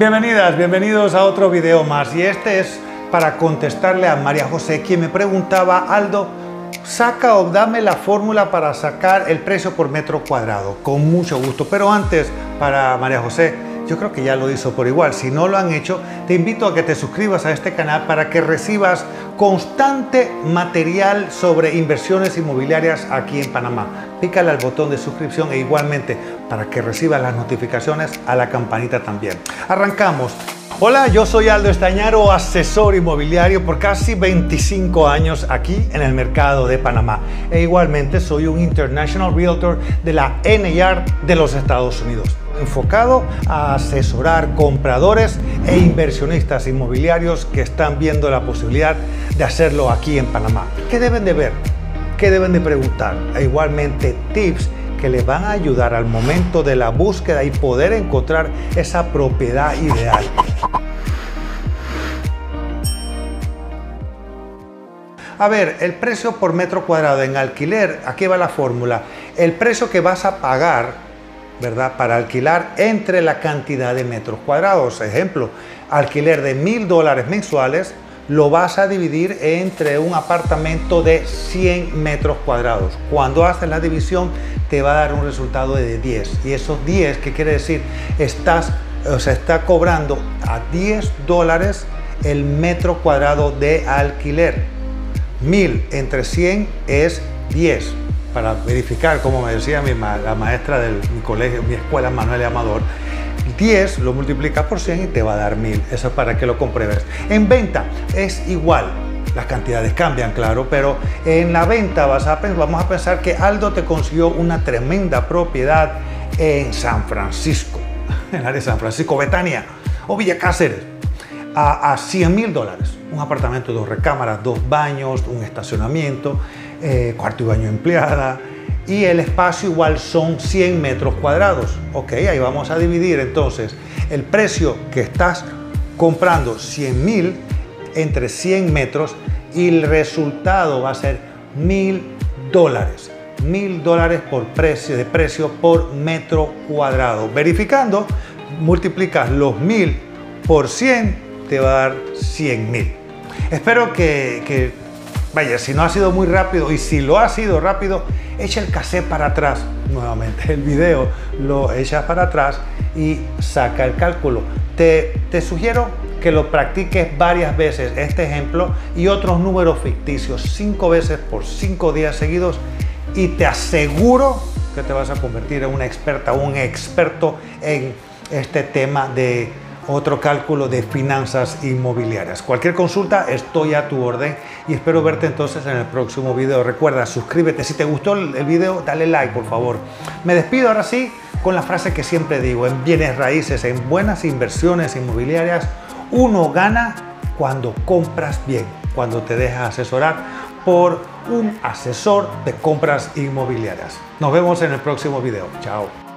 Bienvenidas, bienvenidos a otro video más. Y este es para contestarle a María José quien me preguntaba, Aldo, saca o dame la fórmula para sacar el precio por metro cuadrado, con mucho gusto, pero antes para María José, yo creo que ya lo hizo por igual. Si no lo han hecho, te invito a que te suscribas a este canal para que recibas constante material sobre inversiones inmobiliarias aquí en Panamá. Pícale al botón de suscripción e igualmente para que recibas las notificaciones a la campanita también. Arrancamos. Hola, yo soy Aldo Estañaro, asesor inmobiliario por casi 25 años aquí en el mercado de Panamá. E igualmente soy un International Realtor de la NAR de los Estados Unidos enfocado a asesorar compradores e inversionistas inmobiliarios que están viendo la posibilidad de hacerlo aquí en Panamá. ¿Qué deben de ver? ¿Qué deben de preguntar? E igualmente tips que les van a ayudar al momento de la búsqueda y poder encontrar esa propiedad ideal. A ver, el precio por metro cuadrado en alquiler, aquí va la fórmula. El precio que vas a pagar ¿verdad? Para alquilar entre la cantidad de metros cuadrados. Ejemplo, alquiler de mil dólares mensuales lo vas a dividir entre un apartamento de 100 metros cuadrados. Cuando haces la división te va a dar un resultado de 10. Y esos 10, ¿qué quiere decir? Estás, o sea, está cobrando a 10 dólares el metro cuadrado de alquiler. 1000 entre 100 es 10 para verificar, como me decía mi, la maestra de mi colegio, mi escuela, Manuel Amador, 10 lo multiplicas por 100 y te va a dar 1000. Eso es para que lo compruebes. En venta es igual. Las cantidades cambian, claro, pero en la venta vas a, vamos a pensar que Aldo te consiguió una tremenda propiedad en San Francisco, en el área de San Francisco, Betania o Villa Cáceres, a, a 100 mil dólares. Un apartamento, dos recámaras, dos baños, un estacionamiento eh, cuarto y baño empleada, y el espacio igual son 100 metros cuadrados. Ok, ahí vamos a dividir entonces el precio que estás comprando 100 mil entre 100 metros y el resultado va a ser mil dólares. Mil dólares por precio de precio por metro cuadrado. Verificando, multiplicas los mil por 100, te va a dar 100 mil. Espero que, que Vaya, si no ha sido muy rápido y si lo ha sido rápido, echa el cassette para atrás. Nuevamente, el video lo echas para atrás y saca el cálculo. Te, te sugiero que lo practiques varias veces, este ejemplo y otros números ficticios, cinco veces por cinco días seguidos y te aseguro que te vas a convertir en una experta, un experto en este tema de otro cálculo de finanzas inmobiliarias. Cualquier consulta, estoy a tu orden y espero verte entonces en el próximo video. Recuerda, suscríbete. Si te gustó el video, dale like, por favor. Me despido ahora sí con la frase que siempre digo, en bienes raíces, en buenas inversiones inmobiliarias, uno gana cuando compras bien, cuando te dejas asesorar por un asesor de compras inmobiliarias. Nos vemos en el próximo video. Chao.